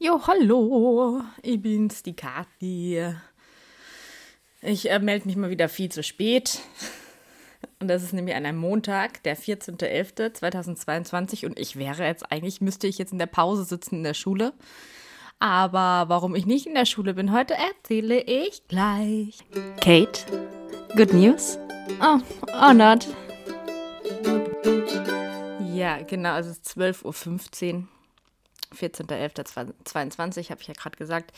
Jo, hallo, ich bin's, die Kathi. Ich äh, melde mich mal wieder viel zu spät. Und das ist nämlich an einem Montag, der 14.11.2022. Und ich wäre jetzt eigentlich, müsste ich jetzt in der Pause sitzen in der Schule. Aber warum ich nicht in der Schule bin heute, erzähle ich gleich. Kate, good news? Oh, oh not. Ja, genau, also es ist 12.15 Uhr. 14.11.22, habe ich ja gerade gesagt.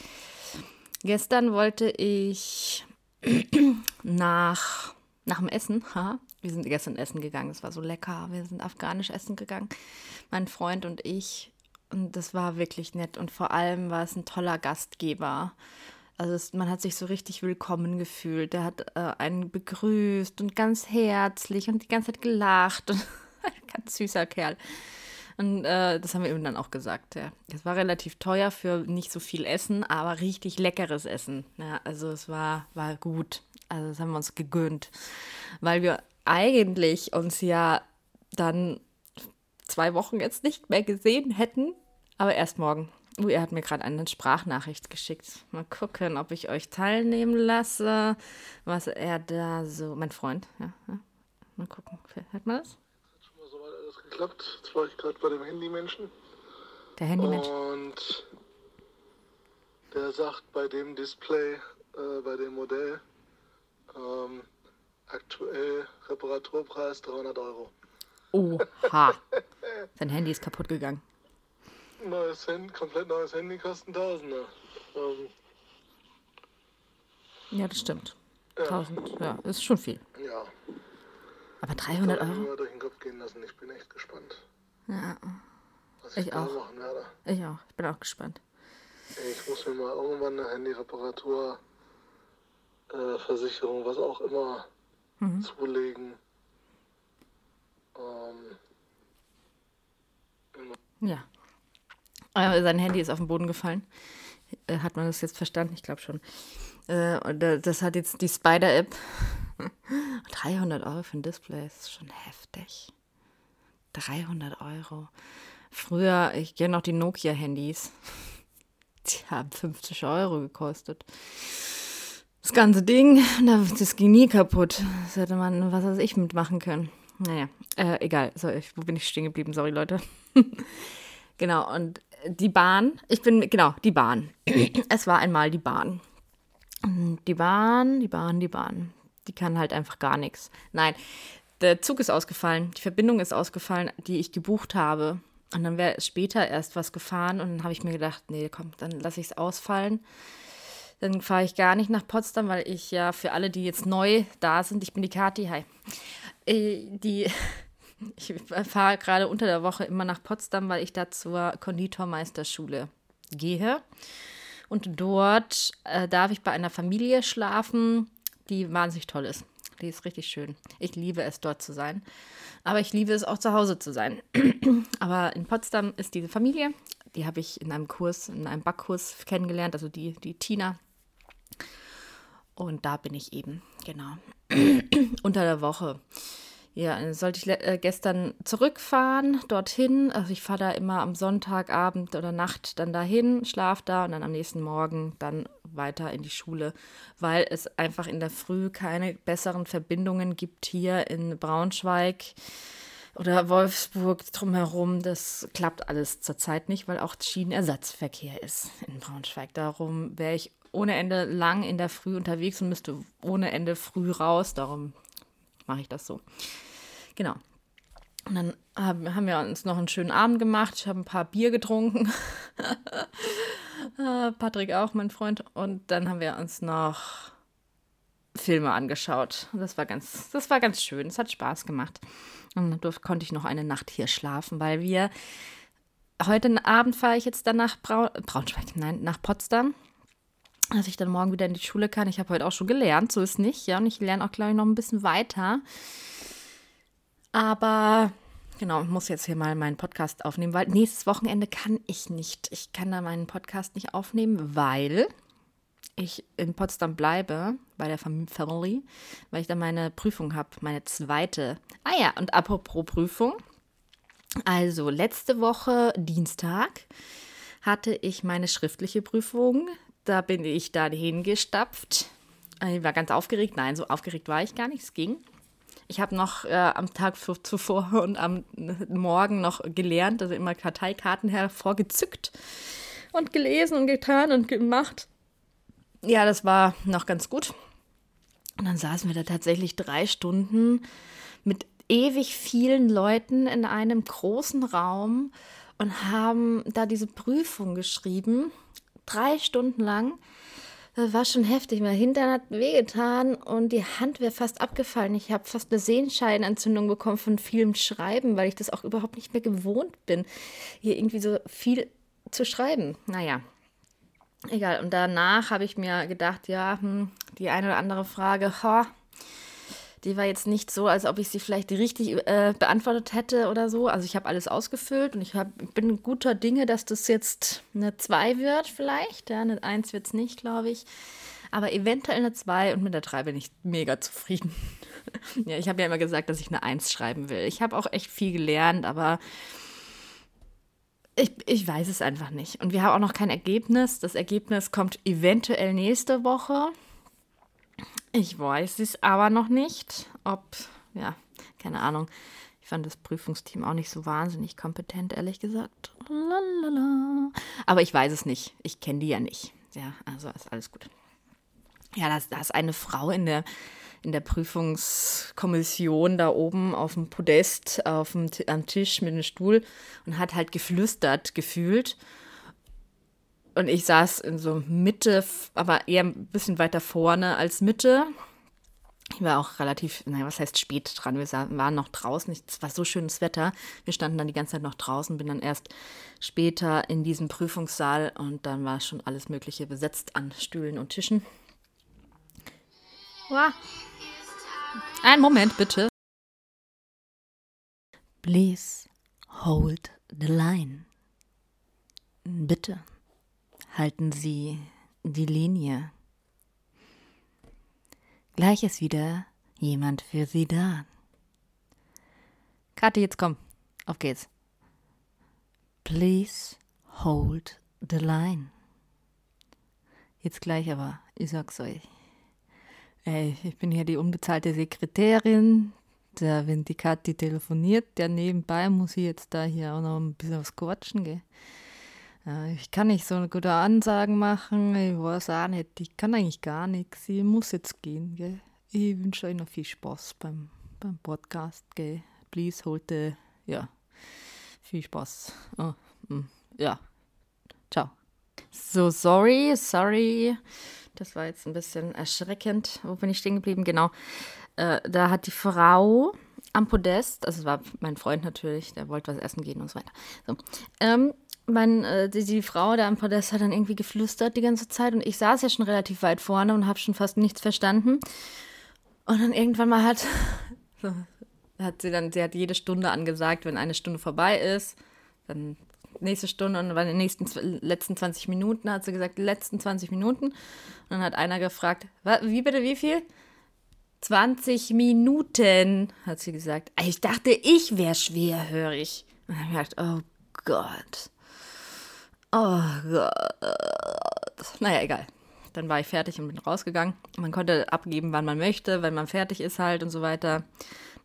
Gestern wollte ich nach, nach dem Essen, ha, wir sind gestern essen gegangen, es war so lecker, wir sind afghanisch essen gegangen, mein Freund und ich. Und das war wirklich nett und vor allem war es ein toller Gastgeber. Also es, man hat sich so richtig willkommen gefühlt. Der hat äh, einen begrüßt und ganz herzlich und die ganze Zeit gelacht. Und ein ganz süßer Kerl. Und äh, das haben wir ihm dann auch gesagt. Ja. Es war relativ teuer für nicht so viel Essen, aber richtig leckeres Essen. Ja, also es war, war gut. Also das haben wir uns gegönnt. Weil wir eigentlich uns ja dann zwei Wochen jetzt nicht mehr gesehen hätten, aber erst morgen. Uh, er hat mir gerade eine Sprachnachricht geschickt. Mal gucken, ob ich euch teilnehmen lasse, was er da so. Mein Freund, ja. ja. Mal gucken. Hört man das? Geklappt. Jetzt war ich gerade bei dem Handymenschen. Der Handymensch. Und der sagt bei dem Display, äh, bei dem Modell, ähm, aktuell Reparaturpreis 300 Euro. Oha. Sein Handy ist kaputt gegangen. Neues Handy, komplett neues Handy kostet Tausende. Ähm, ja, das stimmt. Ja. 1000, ja, ist schon viel. Ja. Aber 300 Euro? Mal durch den Kopf gehen lassen. Ich bin echt gespannt. Ja. Was ich, ich auch. machen werde. Ich auch. Ich bin auch gespannt. Ich muss mir mal irgendwann eine Handyreparatur, äh, Versicherung, was auch immer, mhm. zulegen. Ähm, ja. Äh, sein Handy ist auf den Boden gefallen. Äh, hat man das jetzt verstanden? Ich glaube schon. Äh, das hat jetzt die Spider-App 300 Euro für ein Display ist schon heftig. 300 Euro. Früher, ich kenne noch die Nokia-Handys. Die haben 50 Euro gekostet. Das ganze Ding, das ging nie kaputt. Das hätte man, was weiß ich, mitmachen können. Naja, äh, egal. So, wo bin ich stehen geblieben? Sorry, Leute. genau, und die Bahn, ich bin, genau, die Bahn. es war einmal die Bahn. Die Bahn, die Bahn, die Bahn die kann halt einfach gar nichts. Nein, der Zug ist ausgefallen, die Verbindung ist ausgefallen, die ich gebucht habe. Und dann wäre später erst was gefahren und dann habe ich mir gedacht, nee, komm, dann lasse ich es ausfallen. Dann fahre ich gar nicht nach Potsdam, weil ich ja für alle, die jetzt neu da sind, ich bin die Kati, hi. Äh, die, ich fahre gerade unter der Woche immer nach Potsdam, weil ich da zur Konditormeisterschule gehe. Und dort äh, darf ich bei einer Familie schlafen, die wahnsinnig toll ist. Die ist richtig schön. Ich liebe es, dort zu sein. Aber ich liebe es auch zu Hause zu sein. Aber in Potsdam ist diese Familie, die habe ich in einem Kurs, in einem Backkurs kennengelernt, also die, die Tina. Und da bin ich eben, genau. Unter der Woche. Ja, sollte ich äh, gestern zurückfahren dorthin. Also ich fahre da immer am Sonntagabend oder Nacht dann dahin, schlafe da und dann am nächsten Morgen dann weiter in die Schule, weil es einfach in der Früh keine besseren Verbindungen gibt hier in Braunschweig oder Wolfsburg drumherum. Das klappt alles zurzeit nicht, weil auch Schienenersatzverkehr ist in Braunschweig. Darum wäre ich ohne Ende lang in der Früh unterwegs und müsste ohne Ende früh raus. Darum mache ich das so. Genau. Und dann haben wir uns noch einen schönen Abend gemacht. Ich habe ein paar Bier getrunken. Ah, Patrick auch, mein Freund. Und dann haben wir uns noch Filme angeschaut. Das war ganz, das war ganz schön. Es hat Spaß gemacht. Und dann konnte ich noch eine Nacht hier schlafen, weil wir heute Abend fahre ich jetzt dann nach Braun, Braunschweig, nein, nach Potsdam dass ich dann morgen wieder in die Schule kann. Ich habe heute auch schon gelernt, so ist nicht, ja, und ich lerne auch, glaube ich, noch ein bisschen weiter. Aber genau, muss jetzt hier mal meinen Podcast aufnehmen, weil nächstes Wochenende kann ich nicht. Ich kann da meinen Podcast nicht aufnehmen, weil ich in Potsdam bleibe, bei der Family, weil ich da meine Prüfung habe, meine zweite. Ah ja, und apropos Prüfung. Also letzte Woche Dienstag hatte ich meine schriftliche Prüfung. Da bin ich dann hingestapft. Ich war ganz aufgeregt. Nein, so aufgeregt war ich gar nicht. Es ging. Ich habe noch äh, am Tag zuvor und am Morgen noch gelernt, also immer Karteikarten hervorgezückt und gelesen und getan und gemacht. Ja, das war noch ganz gut. Und dann saßen wir da tatsächlich drei Stunden mit ewig vielen Leuten in einem großen Raum und haben da diese Prüfung geschrieben. Drei Stunden lang. Das war schon heftig. Mein Hintern hat wehgetan und die Hand wäre fast abgefallen. Ich habe fast eine Sehenscheidenentzündung bekommen von vielem Schreiben, weil ich das auch überhaupt nicht mehr gewohnt bin, hier irgendwie so viel zu schreiben. Naja, egal. Und danach habe ich mir gedacht, ja, hm, die eine oder andere Frage, ha, die war jetzt nicht so, als ob ich sie vielleicht richtig äh, beantwortet hätte oder so. Also ich habe alles ausgefüllt und ich hab, bin guter Dinge, dass das jetzt eine 2 wird vielleicht. Ja, eine 1 wird es nicht, glaube ich. Aber eventuell eine 2 und mit der 3 bin ich mega zufrieden. ja, ich habe ja immer gesagt, dass ich eine 1 schreiben will. Ich habe auch echt viel gelernt, aber ich, ich weiß es einfach nicht. Und wir haben auch noch kein Ergebnis. Das Ergebnis kommt eventuell nächste Woche. Ich weiß es aber noch nicht, ob, ja, keine Ahnung. Ich fand das Prüfungsteam auch nicht so wahnsinnig kompetent, ehrlich gesagt. Lalala. Aber ich weiß es nicht. Ich kenne die ja nicht. Ja, also ist alles gut. Ja, da ist eine Frau in der in der Prüfungskommission da oben auf dem Podest, auf dem, am Tisch mit einem Stuhl und hat halt geflüstert gefühlt. Und ich saß in so Mitte, aber eher ein bisschen weiter vorne als Mitte. Ich war auch relativ, naja, was heißt spät dran? Wir waren noch draußen. Es war so schönes Wetter. Wir standen dann die ganze Zeit noch draußen, bin dann erst später in diesem Prüfungssaal und dann war schon alles Mögliche besetzt an Stühlen und Tischen. Wow. Einen Moment bitte. Please hold the line. Bitte halten Sie die Linie. Gleich ist wieder jemand für Sie da. Kathi, jetzt komm. Auf geht's. Please hold the line. Jetzt gleich aber, ich sag's euch. Ey, ich bin hier die unbezahlte Sekretärin. Da, wenn die Kathi telefoniert, der nebenbei muss ich jetzt da hier auch noch ein bisschen was quatschen, gell? Ich kann nicht so eine gute Ansagen machen, ich weiß auch nicht, ich kann eigentlich gar nichts, ich muss jetzt gehen, gell? Ich wünsche euch noch viel Spaß beim, beim Podcast, gell? Please holte, ja, viel Spaß. Oh, mm, ja, ciao. So, sorry, sorry. Das war jetzt ein bisschen erschreckend. Wo bin ich stehen geblieben? Genau. Äh, da hat die Frau am Podest, also war mein Freund natürlich, der wollte was essen gehen und so weiter. So. Ähm, mein, äh, die, die, Frau da am Podest hat dann irgendwie geflüstert die ganze Zeit und ich saß ja schon relativ weit vorne und habe schon fast nichts verstanden. Und dann irgendwann mal hat, hat sie dann, sie hat jede Stunde angesagt, wenn eine Stunde vorbei ist, dann nächste Stunde und bei den nächsten letzten 20 Minuten hat sie gesagt, letzten 20 Minuten. Und dann hat einer gefragt, wie bitte, wie viel? 20 Minuten, hat sie gesagt. Ich dachte, ich wäre schwerhörig. Und dann habe ich gedacht, oh Gott. Oh Gott. Naja, egal. Dann war ich fertig und bin rausgegangen. Man konnte abgeben, wann man möchte, wenn man fertig ist halt und so weiter.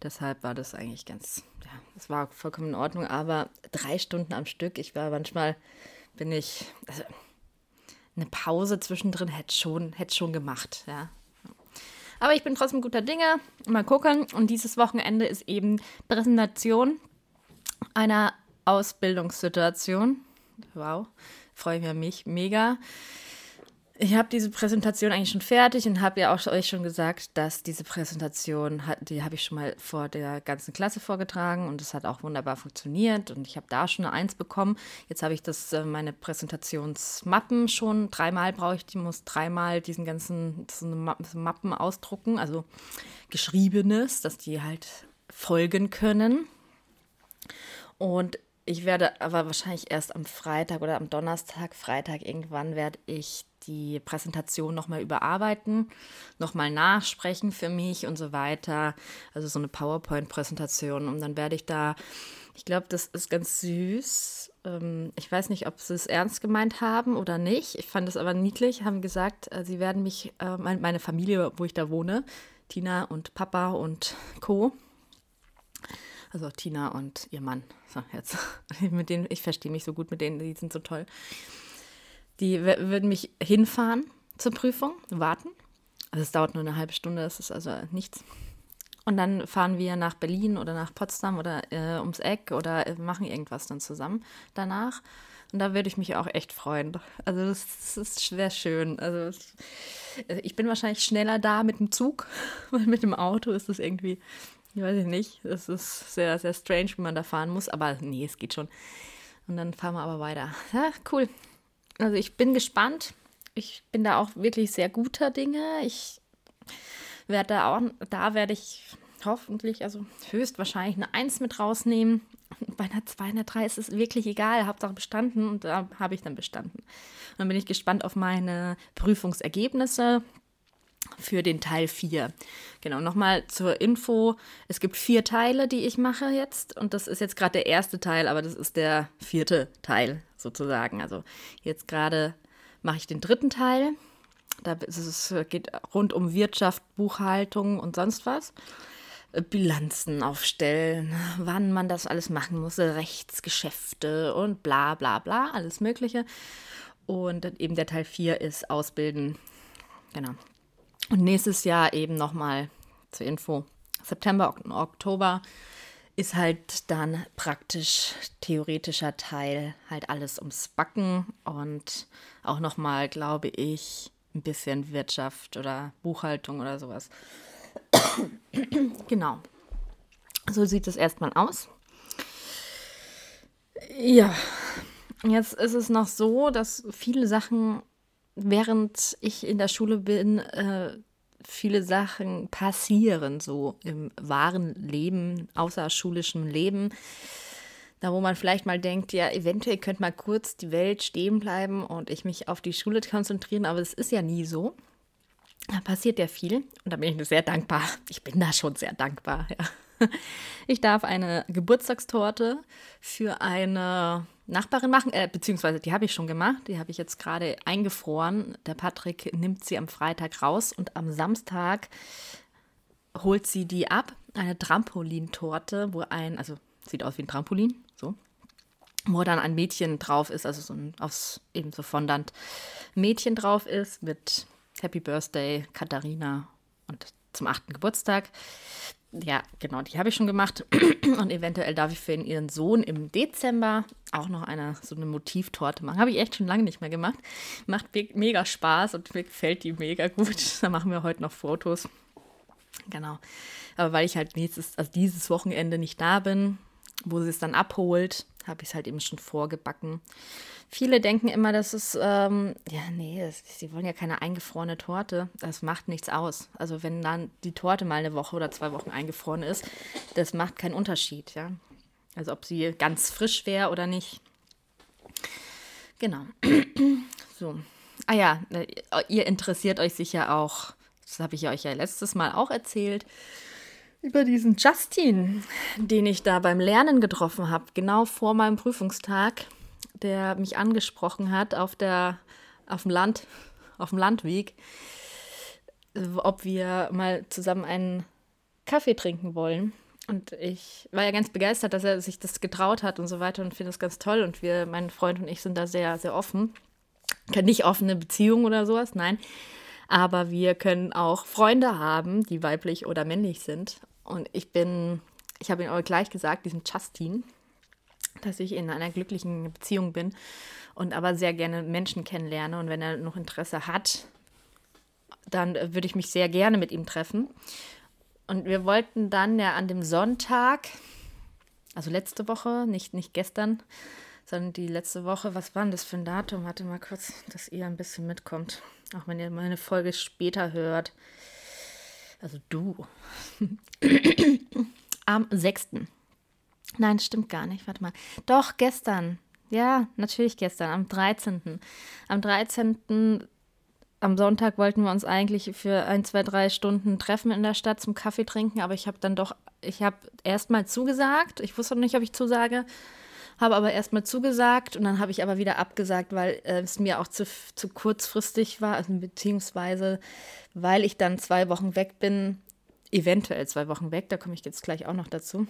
Deshalb war das eigentlich ganz, ja, es war vollkommen in Ordnung. Aber drei Stunden am Stück, ich war manchmal, bin ich, also eine Pause zwischendrin hätte schon, hätte schon gemacht, ja. Aber ich bin trotzdem guter Dinge. Mal gucken. Und dieses Wochenende ist eben Präsentation einer Ausbildungssituation. Wow, freue ich mich mega. Ich habe diese Präsentation eigentlich schon fertig und habe ja auch euch schon gesagt, dass diese Präsentation, die habe ich schon mal vor der ganzen Klasse vorgetragen und es hat auch wunderbar funktioniert und ich habe da schon eine Eins bekommen. Jetzt habe ich das, äh, meine Präsentationsmappen schon dreimal brauche ich, die muss dreimal diesen ganzen so Mappen ausdrucken, also geschriebenes, dass die halt folgen können. Und ich werde aber wahrscheinlich erst am Freitag oder am Donnerstag, Freitag irgendwann werde ich die Präsentation nochmal überarbeiten, nochmal nachsprechen für mich und so weiter. Also so eine PowerPoint-Präsentation. Und dann werde ich da, ich glaube, das ist ganz süß. Ähm, ich weiß nicht, ob sie es ernst gemeint haben oder nicht. Ich fand es aber niedlich, haben gesagt, äh, sie werden mich, äh, meine Familie, wo ich da wohne, Tina und Papa und Co., also Tina und ihr Mann. So, jetzt. mit denen, ich verstehe mich so gut mit denen, die sind so toll. Die würden mich hinfahren zur Prüfung, warten. Also es dauert nur eine halbe Stunde, das ist also nichts. Und dann fahren wir nach Berlin oder nach Potsdam oder äh, ums Eck oder äh, machen irgendwas dann zusammen danach. Und da würde ich mich auch echt freuen. Also das, das ist schwer schön. Also äh, ich bin wahrscheinlich schneller da mit dem Zug, weil mit dem Auto ist es irgendwie ich weiß nicht. Es ist sehr, sehr strange, wie man da fahren muss. Aber nee, es geht schon. Und dann fahren wir aber weiter. Ja, cool. Also ich bin gespannt. Ich bin da auch wirklich sehr guter Dinge. Ich werde da auch, da werde ich hoffentlich, also höchstwahrscheinlich eine Eins mit rausnehmen. Bei einer 2, einer 3 ist es wirklich egal. Hauptsache bestanden und da habe ich dann bestanden. Und dann bin ich gespannt auf meine Prüfungsergebnisse für den Teil 4. Genau, nochmal zur Info. Es gibt vier Teile, die ich mache jetzt. Und das ist jetzt gerade der erste Teil, aber das ist der vierte Teil sozusagen. Also jetzt gerade mache ich den dritten Teil. Da es geht rund um Wirtschaft, Buchhaltung und sonst was. Bilanzen aufstellen, wann man das alles machen muss, Rechtsgeschäfte und bla bla bla, alles Mögliche. Und eben der Teil 4 ist Ausbilden. Genau. Und nächstes Jahr eben nochmal zur Info. September, Oktober ist halt dann praktisch theoretischer Teil halt alles ums Backen und auch nochmal, glaube ich, ein bisschen Wirtschaft oder Buchhaltung oder sowas. genau. So sieht es erstmal aus. Ja, jetzt ist es noch so, dass viele Sachen während ich in der Schule bin, äh, viele Sachen passieren, so im wahren Leben, außerschulischem Leben. Da, wo man vielleicht mal denkt, ja, eventuell könnte mal kurz die Welt stehen bleiben und ich mich auf die Schule konzentrieren, aber es ist ja nie so. Da passiert ja viel und da bin ich sehr dankbar. Ich bin da schon sehr dankbar. Ja. Ich darf eine Geburtstagstorte für eine Nachbarin machen, äh, beziehungsweise die habe ich schon gemacht, die habe ich jetzt gerade eingefroren. Der Patrick nimmt sie am Freitag raus und am Samstag holt sie die ab. Eine Trampolintorte, wo ein, also sieht aus wie ein Trampolin, so, wo dann ein Mädchen drauf ist, also so ein aus eben so Fondant Mädchen drauf ist mit Happy Birthday Katharina und zum achten Geburtstag ja, genau, die habe ich schon gemacht. Und eventuell darf ich für ihren Sohn im Dezember auch noch eine so eine Motivtorte machen. Habe ich echt schon lange nicht mehr gemacht. Macht mega Spaß und mir gefällt die mega gut. Da machen wir heute noch Fotos. Genau. Aber weil ich halt nächstes, also dieses Wochenende nicht da bin, wo sie es dann abholt, habe ich es halt eben schon vorgebacken. Viele denken immer, dass es, ähm, ja, nee, das, sie wollen ja keine eingefrorene Torte. Das macht nichts aus. Also wenn dann die Torte mal eine Woche oder zwei Wochen eingefroren ist, das macht keinen Unterschied, ja. Also ob sie ganz frisch wäre oder nicht. Genau. so. Ah ja, äh, ihr interessiert euch sicher auch, das habe ich euch ja letztes Mal auch erzählt, über diesen Justin, den ich da beim Lernen getroffen habe, genau vor meinem Prüfungstag der mich angesprochen hat auf der auf dem Land, auf dem Landweg, ob wir mal zusammen einen Kaffee trinken wollen. Und ich war ja ganz begeistert, dass er sich das getraut hat und so weiter und finde das ganz toll. Und wir, mein Freund und ich, sind da sehr, sehr offen. Nicht offene Beziehung oder sowas, nein. Aber wir können auch Freunde haben, die weiblich oder männlich sind. Und ich bin, ich habe ihn auch gleich gesagt, diesen Justin, dass ich in einer glücklichen Beziehung bin und aber sehr gerne Menschen kennenlerne. Und wenn er noch Interesse hat, dann würde ich mich sehr gerne mit ihm treffen. Und wir wollten dann ja an dem Sonntag, also letzte Woche, nicht, nicht gestern, sondern die letzte Woche, was war denn das für ein Datum? Warte mal kurz, dass ihr ein bisschen mitkommt. Auch wenn ihr meine Folge später hört. Also du. Am 6. Nein, stimmt gar nicht. Warte mal. Doch, gestern. Ja, natürlich gestern, am 13. Am 13. Am Sonntag wollten wir uns eigentlich für ein, zwei, drei Stunden treffen in der Stadt zum Kaffee trinken, aber ich habe dann doch, ich habe erstmal zugesagt. Ich wusste noch nicht, ob ich zusage, habe aber erstmal zugesagt und dann habe ich aber wieder abgesagt, weil äh, es mir auch zu, zu kurzfristig war, also beziehungsweise weil ich dann zwei Wochen weg bin, eventuell zwei Wochen weg, da komme ich jetzt gleich auch noch dazu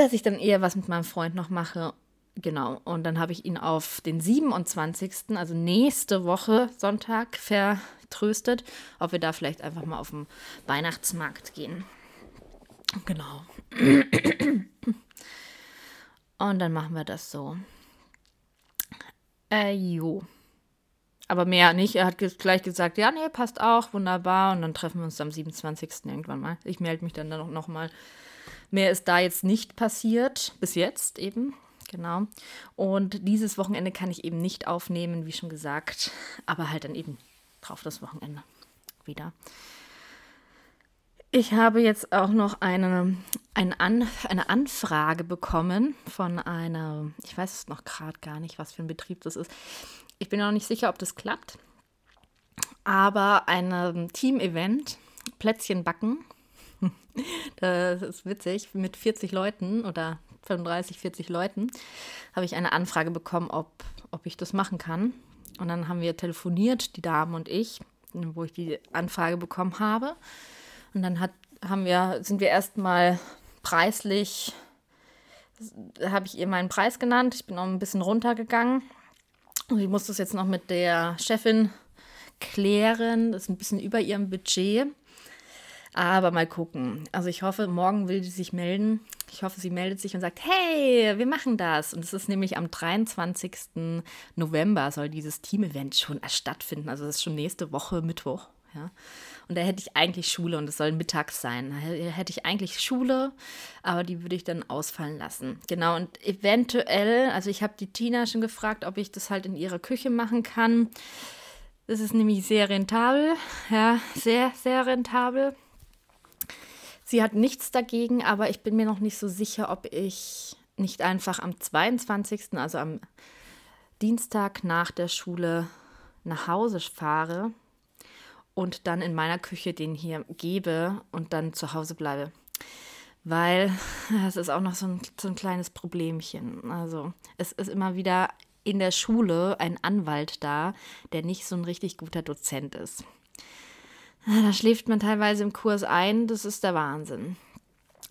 dass ich dann eher was mit meinem Freund noch mache. Genau. Und dann habe ich ihn auf den 27., also nächste Woche Sonntag, vertröstet, ob wir da vielleicht einfach mal auf den Weihnachtsmarkt gehen. Genau. Und dann machen wir das so. Äh, jo. Aber mehr nicht. Er hat gleich gesagt, ja, nee, passt auch, wunderbar. Und dann treffen wir uns am 27. irgendwann mal. Ich melde mich dann noch mal Mehr ist da jetzt nicht passiert, bis jetzt eben. Genau. Und dieses Wochenende kann ich eben nicht aufnehmen, wie schon gesagt, aber halt dann eben drauf das Wochenende wieder. Ich habe jetzt auch noch eine, eine, An, eine Anfrage bekommen von einer, ich weiß es noch gerade gar nicht, was für ein Betrieb das ist. Ich bin noch nicht sicher, ob das klappt. Aber ein Team-Event, Plätzchen backen das ist witzig. Mit 40 Leuten oder 35, 40 Leuten habe ich eine Anfrage bekommen, ob, ob ich das machen kann. Und dann haben wir telefoniert, die Damen und ich, wo ich die Anfrage bekommen habe. Und dann hat, haben wir, sind wir erstmal preislich, habe ich ihr meinen Preis genannt. Ich bin auch ein bisschen runtergegangen. Und ich muss das jetzt noch mit der Chefin klären. Das ist ein bisschen über ihrem Budget. Aber mal gucken. Also ich hoffe, morgen will sie sich melden. Ich hoffe, sie meldet sich und sagt, hey, wir machen das. Und es ist nämlich am 23. November soll dieses Team-Event schon stattfinden. Also das ist schon nächste Woche Mittwoch. Ja. Und da hätte ich eigentlich Schule und es soll mittags sein. Da hätte ich eigentlich Schule, aber die würde ich dann ausfallen lassen. Genau, und eventuell, also ich habe die Tina schon gefragt, ob ich das halt in ihrer Küche machen kann. Das ist nämlich sehr rentabel, ja, sehr, sehr rentabel. Sie hat nichts dagegen, aber ich bin mir noch nicht so sicher, ob ich nicht einfach am 22., also am Dienstag nach der Schule nach Hause fahre und dann in meiner Küche den hier gebe und dann zu Hause bleibe. Weil es ist auch noch so ein, so ein kleines Problemchen. Also es ist immer wieder in der Schule ein Anwalt da, der nicht so ein richtig guter Dozent ist. Da schläft man teilweise im Kurs ein, das ist der Wahnsinn.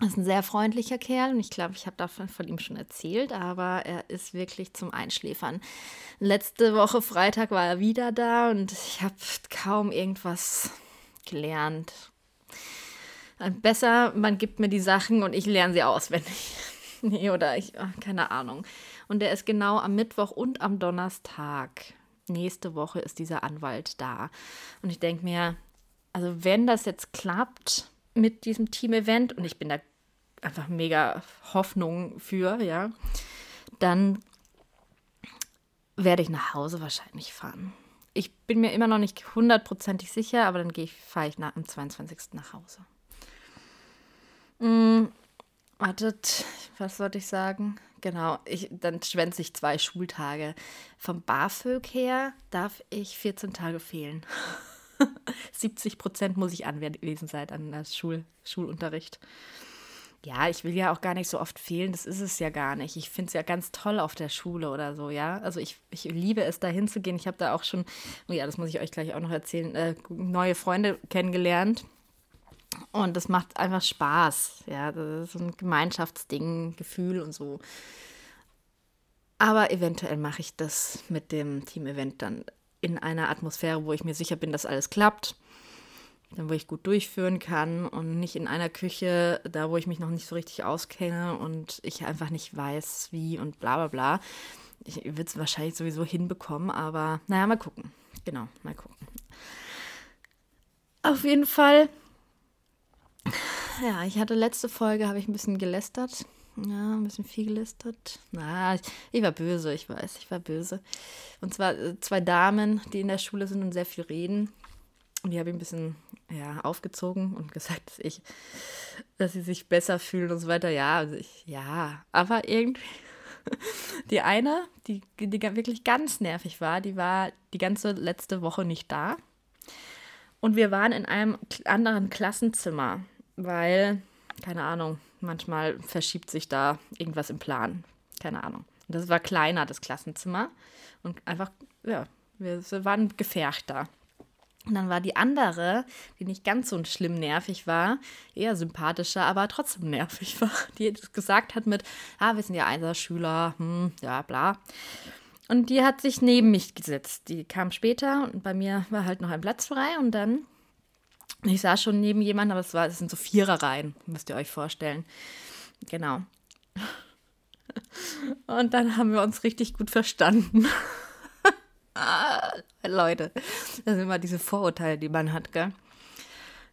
Ist ein sehr freundlicher Kerl und ich glaube, ich habe davon von ihm schon erzählt, aber er ist wirklich zum Einschläfern. Letzte Woche Freitag war er wieder da und ich habe kaum irgendwas gelernt. Besser, man gibt mir die Sachen und ich lerne sie auswendig. nee, oder ich, keine Ahnung. Und er ist genau am Mittwoch und am Donnerstag. Nächste Woche ist dieser Anwalt da. Und ich denke mir, also wenn das jetzt klappt mit diesem Team-Event und ich bin da einfach mega Hoffnung für, ja, dann werde ich nach Hause wahrscheinlich fahren. Ich bin mir immer noch nicht hundertprozentig sicher, aber dann ich, fahre ich nach, am 22. nach Hause. Hm, wartet, was sollte ich sagen? Genau, ich, dann schwänze ich zwei Schultage. Vom BAföG her darf ich 14 Tage fehlen. 70 Prozent muss ich anwesend sein an das Schul Schulunterricht. Ja, ich will ja auch gar nicht so oft fehlen, das ist es ja gar nicht. Ich finde es ja ganz toll auf der Schule oder so, ja. Also ich, ich liebe es, da hinzugehen. Ich habe da auch schon, oh ja, das muss ich euch gleich auch noch erzählen, äh, neue Freunde kennengelernt. Und das macht einfach Spaß, ja. Das ist so ein Gemeinschaftsding, Gefühl und so. Aber eventuell mache ich das mit dem Team-Event dann in einer Atmosphäre, wo ich mir sicher bin, dass alles klappt, dann wo ich gut durchführen kann und nicht in einer Küche, da wo ich mich noch nicht so richtig auskenne und ich einfach nicht weiß, wie und bla bla bla. Ich würde es wahrscheinlich sowieso hinbekommen, aber naja, mal gucken. Genau, mal gucken. Auf jeden Fall, ja, ich hatte letzte Folge, habe ich ein bisschen gelästert. Ja, ein bisschen viel gelistet. Na, ich, ich, war böse, ich weiß, ich war böse. Und zwar äh, zwei Damen, die in der Schule sind und sehr viel reden. Und die habe ich ein bisschen ja, aufgezogen und gesagt, dass ich, dass sie sich besser fühlen und so weiter. Ja, also ich, ja, aber irgendwie. Die eine, die, die wirklich ganz nervig war, die war die ganze letzte Woche nicht da. Und wir waren in einem anderen Klassenzimmer, weil, keine Ahnung, manchmal verschiebt sich da irgendwas im Plan. Keine Ahnung. Und das war kleiner, das Klassenzimmer. Und einfach, ja, wir waren gefärcht da. Und dann war die andere, die nicht ganz so schlimm nervig war, eher sympathischer, aber trotzdem nervig war, die gesagt hat mit, ah, wir sind ja Einserschüler, hm, ja, bla. Und die hat sich neben mich gesetzt. Die kam später und bei mir war halt noch ein Platz frei und dann, ich saß schon neben jemandem, aber es, war, es sind so Viererreihen, müsst ihr euch vorstellen. Genau. Und dann haben wir uns richtig gut verstanden. Ah, Leute, das sind immer diese Vorurteile, die man hat, gell?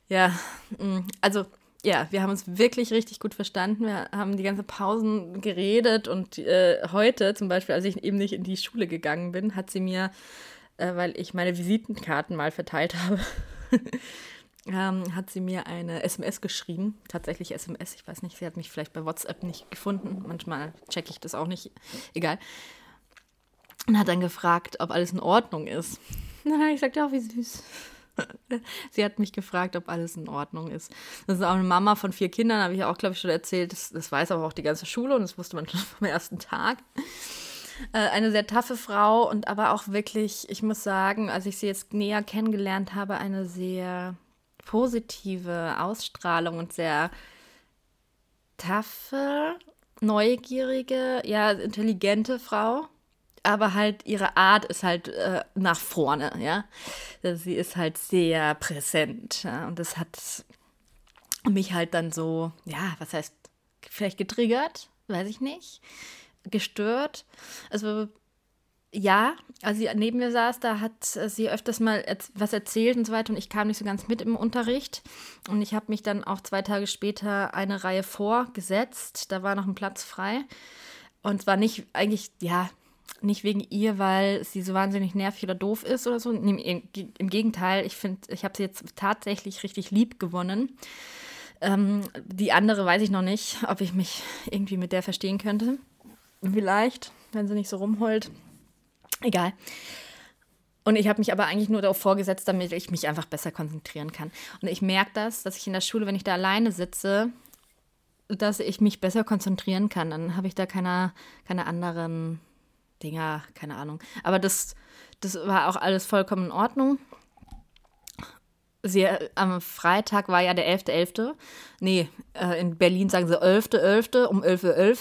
Ja, mm, also ja, wir haben uns wirklich richtig gut verstanden. Wir haben die ganze Pausen geredet und äh, heute zum Beispiel, als ich eben nicht in die Schule gegangen bin, hat sie mir, äh, weil ich meine Visitenkarten mal verteilt habe, ähm, hat sie mir eine SMS geschrieben. Tatsächlich SMS, ich weiß nicht, sie hat mich vielleicht bei WhatsApp nicht gefunden. Manchmal checke ich das auch nicht. Egal und hat dann gefragt, ob alles in Ordnung ist. Habe ich gesagt, ja, wie süß. Sie hat mich gefragt, ob alles in Ordnung ist. Das ist auch eine Mama von vier Kindern, habe ich auch, glaube ich, schon erzählt. Das, das, weiß aber auch die ganze Schule und das wusste man schon vom ersten Tag. Äh, eine sehr taffe Frau und aber auch wirklich, ich muss sagen, als ich sie jetzt näher kennengelernt habe, eine sehr positive Ausstrahlung und sehr taffe, neugierige, ja, intelligente Frau aber halt ihre Art ist halt äh, nach vorne, ja. Sie ist halt sehr präsent. Ja? Und das hat mich halt dann so, ja, was heißt, vielleicht getriggert, weiß ich nicht, gestört. Also ja, als sie neben mir saß, da hat sie öfters mal was erzählt und so weiter und ich kam nicht so ganz mit im Unterricht und ich habe mich dann auch zwei Tage später eine Reihe vorgesetzt, da war noch ein Platz frei und zwar nicht eigentlich, ja, nicht wegen ihr, weil sie so wahnsinnig nervig oder doof ist oder so. Im, im Gegenteil, ich finde, ich habe sie jetzt tatsächlich richtig lieb gewonnen. Ähm, die andere weiß ich noch nicht, ob ich mich irgendwie mit der verstehen könnte. Vielleicht, wenn sie nicht so rumheult. Egal. Und ich habe mich aber eigentlich nur darauf vorgesetzt, damit ich mich einfach besser konzentrieren kann. Und ich merke das, dass ich in der Schule, wenn ich da alleine sitze, dass ich mich besser konzentrieren kann. Dann habe ich da keine, keine anderen Dinger, keine Ahnung. Aber das, das war auch alles vollkommen in Ordnung. Sie, am Freitag war ja der 11.11. .11. Nee, äh, in Berlin sagen sie 11.11. .11. um 11.11 Uhr.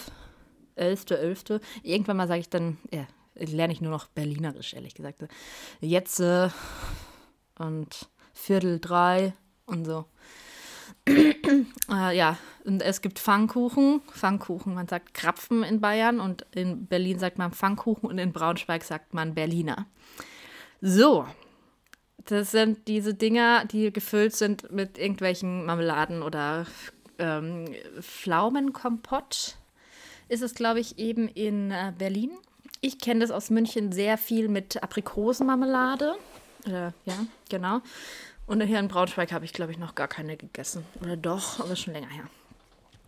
11.11. Irgendwann mal sage ich dann, ja, lerne ich nur noch Berlinerisch, ehrlich gesagt. Jetzt äh, und Viertel drei und so. äh, ja, und es gibt Pfannkuchen. Pfannkuchen, man sagt Krapfen in Bayern und in Berlin sagt man Pfannkuchen und in Braunschweig sagt man Berliner. So, das sind diese Dinger, die gefüllt sind mit irgendwelchen Marmeladen oder ähm, Pflaumenkompott. Ist es, glaube ich, eben in äh, Berlin. Ich kenne das aus München sehr viel mit Aprikosenmarmelade. Äh, ja, genau. Und hier in Braunschweig habe ich, glaube ich, noch gar keine gegessen. Oder doch, aber schon länger her.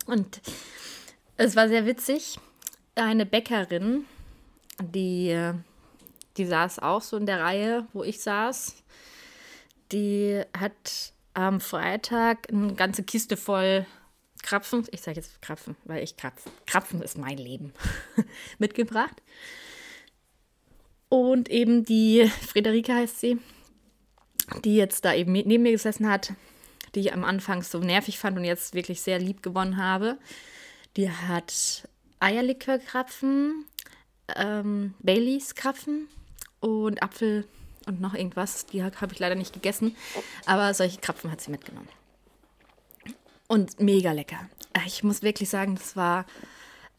Und es war sehr witzig. Eine Bäckerin, die, die saß auch so in der Reihe, wo ich saß. Die hat am Freitag eine ganze Kiste voll Krapfen, ich sage jetzt Krapfen, weil ich Krapfen, Krapfen ist mein Leben, mitgebracht. Und eben die Friederike heißt sie, die jetzt da eben neben mir gesessen hat, die ich am Anfang so nervig fand und jetzt wirklich sehr lieb gewonnen habe. Die hat Eierlikörkrapfen, ähm, Baileys-Krapfen und Apfel und noch irgendwas. Die habe ich leider nicht gegessen, aber solche Krapfen hat sie mitgenommen. Und mega lecker. Ich muss wirklich sagen, das war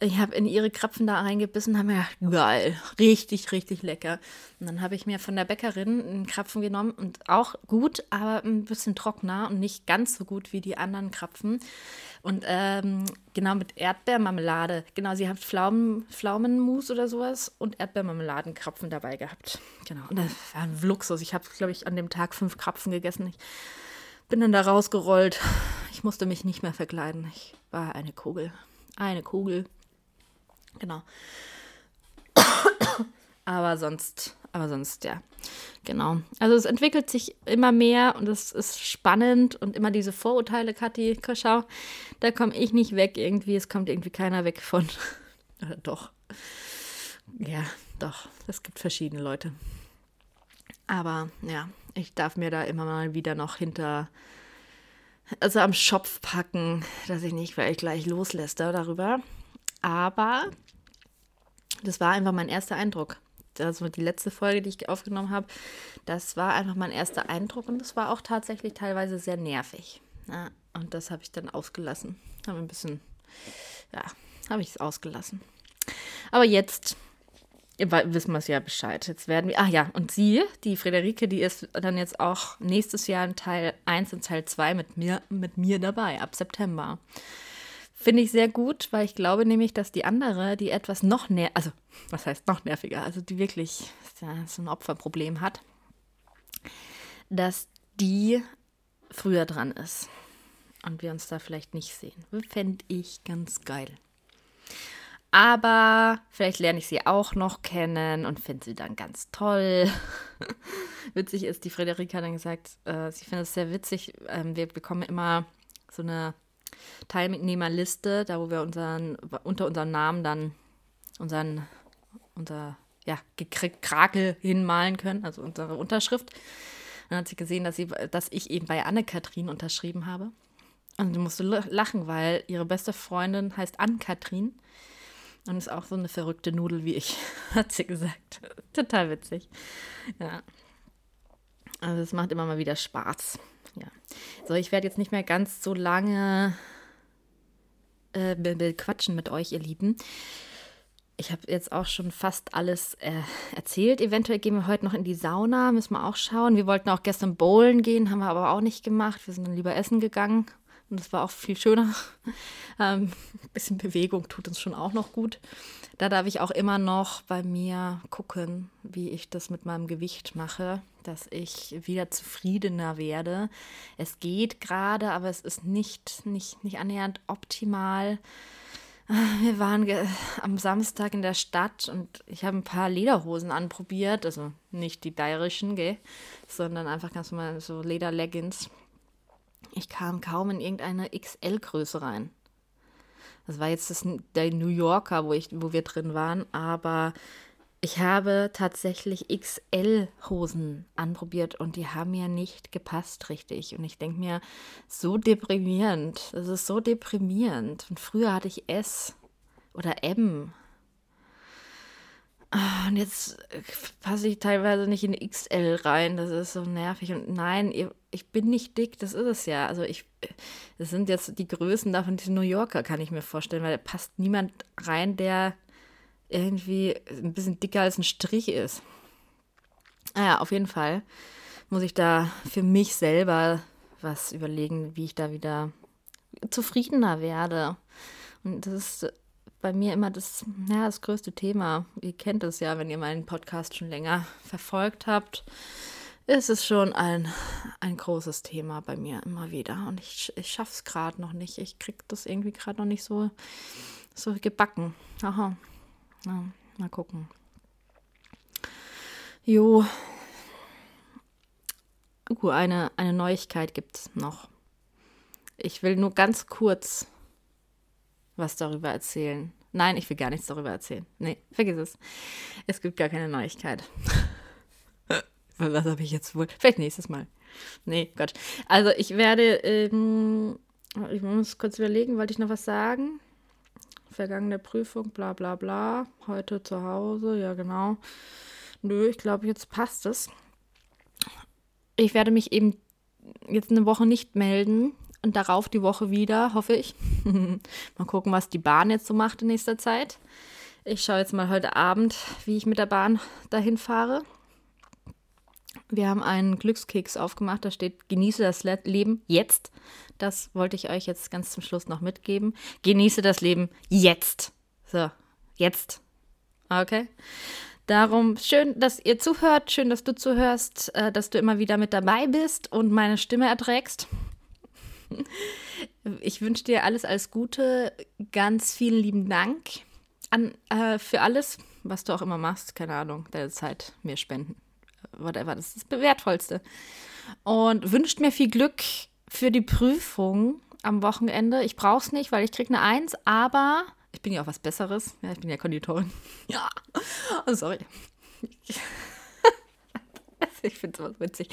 ich habe in ihre Krapfen da reingebissen, habe mir gedacht, geil, richtig, richtig lecker. Und dann habe ich mir von der Bäckerin einen Krapfen genommen und auch gut, aber ein bisschen trockener und nicht ganz so gut wie die anderen Krapfen. Und ähm, genau mit Erdbeermarmelade. Genau, sie hat Pflaumen, Pflaumenmus oder sowas und Erdbeermarmeladenkrapfen dabei gehabt. Genau, und das war ein Luxus. Ich habe, glaube ich, an dem Tag fünf Krapfen gegessen. Ich bin dann da rausgerollt. Ich musste mich nicht mehr verkleiden. Ich war eine Kugel. Eine Kugel. Genau. aber sonst, aber sonst, ja. Genau. Also es entwickelt sich immer mehr und es ist spannend und immer diese Vorurteile, Kathi, schau, da komme ich nicht weg irgendwie. Es kommt irgendwie keiner weg von. Doch. Ja, doch. Es gibt verschiedene Leute. Aber ja, ich darf mir da immer mal wieder noch hinter, also am Schopf packen, dass ich nicht vielleicht gleich loslässt darüber. Aber das war einfach mein erster Eindruck. Also die letzte Folge, die ich aufgenommen habe, das war einfach mein erster Eindruck und das war auch tatsächlich teilweise sehr nervig. Ja, und das habe ich dann ausgelassen. Habe ein bisschen, ja, habe ich es ausgelassen. Aber jetzt wissen wir es ja Bescheid. Jetzt werden wir, ah ja, und sie, die Friederike, die ist dann jetzt auch nächstes Jahr in Teil 1 und Teil 2 mit mir, mit mir dabei, ab September. Finde ich sehr gut, weil ich glaube nämlich, dass die andere, die etwas noch nerviger, also was heißt noch nerviger, also die wirklich ja, so ein Opferproblem hat, dass die früher dran ist und wir uns da vielleicht nicht sehen. Fände ich ganz geil. Aber vielleicht lerne ich sie auch noch kennen und finde sie dann ganz toll. witzig ist, die Frederika hat dann gesagt, äh, sie findet es sehr witzig. Ähm, wir bekommen immer so eine Teilnehmerliste, da wo wir unseren, unter unserem Namen dann unseren, unser ja, Krakel hinmalen können, also unsere Unterschrift. Dann hat sie gesehen, dass, sie, dass ich eben bei Anne-Kathrin unterschrieben habe. Und sie musste lachen, weil ihre beste Freundin heißt Ann-Kathrin und ist auch so eine verrückte Nudel wie ich, hat sie gesagt. Total witzig. Ja. Also es macht immer mal wieder Spaß. Ja. So, ich werde jetzt nicht mehr ganz so lange äh, quatschen mit euch, ihr Lieben. Ich habe jetzt auch schon fast alles äh, erzählt. Eventuell gehen wir heute noch in die Sauna, müssen wir auch schauen. Wir wollten auch gestern bowlen gehen, haben wir aber auch nicht gemacht. Wir sind dann lieber essen gegangen und das war auch viel schöner. ähm, bisschen Bewegung tut uns schon auch noch gut. Da darf ich auch immer noch bei mir gucken, wie ich das mit meinem Gewicht mache, dass ich wieder zufriedener werde. Es geht gerade, aber es ist nicht, nicht, nicht annähernd optimal. Wir waren am Samstag in der Stadt und ich habe ein paar Lederhosen anprobiert, also nicht die bayerischen, gell, sondern einfach ganz normal so Lederleggings. Ich kam kaum in irgendeine XL-Größe rein. Das war jetzt das, der New Yorker, wo, ich, wo wir drin waren, aber ich habe tatsächlich XL-Hosen anprobiert und die haben mir nicht gepasst richtig. Und ich denke mir, so deprimierend. Das ist so deprimierend. Und früher hatte ich S oder M. Ah, und jetzt passe ich teilweise nicht in XL rein. Das ist so nervig. Und nein, ich bin nicht dick, das ist es ja. Also ich, das sind jetzt die Größen davon, die New Yorker, kann ich mir vorstellen, weil da passt niemand rein, der irgendwie ein bisschen dicker als ein Strich ist. Naja, ah auf jeden Fall muss ich da für mich selber was überlegen, wie ich da wieder zufriedener werde. Und das ist bei mir immer das, ja, das größte Thema. Ihr kennt es ja, wenn ihr meinen Podcast schon länger verfolgt habt. Ist es schon ein, ein großes Thema bei mir immer wieder. Und ich, ich schaffe es gerade noch nicht. Ich kriege das irgendwie gerade noch nicht so, so gebacken. Aha. Ja, mal gucken. Jo. Uh, eine, eine Neuigkeit gibt es noch. Ich will nur ganz kurz was darüber erzählen. Nein, ich will gar nichts darüber erzählen. Nee, vergiss es. Es gibt gar keine Neuigkeit. was habe ich jetzt wohl? Vielleicht nächstes Mal. Nee, Gott. Also ich werde, ähm, ich muss kurz überlegen, wollte ich noch was sagen? Vergangene Prüfung, bla bla bla. Heute zu Hause, ja genau. Nö, ich glaube, jetzt passt es. Ich werde mich eben jetzt eine Woche nicht melden, und darauf die Woche wieder, hoffe ich. mal gucken, was die Bahn jetzt so macht in nächster Zeit. Ich schaue jetzt mal heute Abend, wie ich mit der Bahn dahin fahre. Wir haben einen Glückskeks aufgemacht, da steht, genieße das Leben jetzt. Das wollte ich euch jetzt ganz zum Schluss noch mitgeben. Genieße das Leben jetzt. So, jetzt. Okay. Darum schön, dass ihr zuhört, schön, dass du zuhörst, äh, dass du immer wieder mit dabei bist und meine Stimme erträgst. Ich wünsche dir alles, alles Gute. Ganz vielen lieben Dank an, äh, für alles, was du auch immer machst. Keine Ahnung, deine Zeit mir spenden. Whatever, das ist das Wertvollste. Und wünscht mir viel Glück für die Prüfung am Wochenende. Ich brauche es nicht, weil ich kriege eine Eins, aber ich bin ja auch was Besseres. Ja, ich bin ja Konditorin. Ja. Oh, sorry. Ich finde sowas witzig.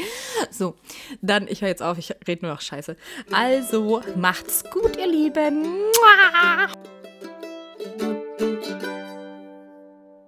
So, dann, ich höre jetzt auf, ich rede nur noch Scheiße. Also, macht's gut, ihr Lieben. Mua!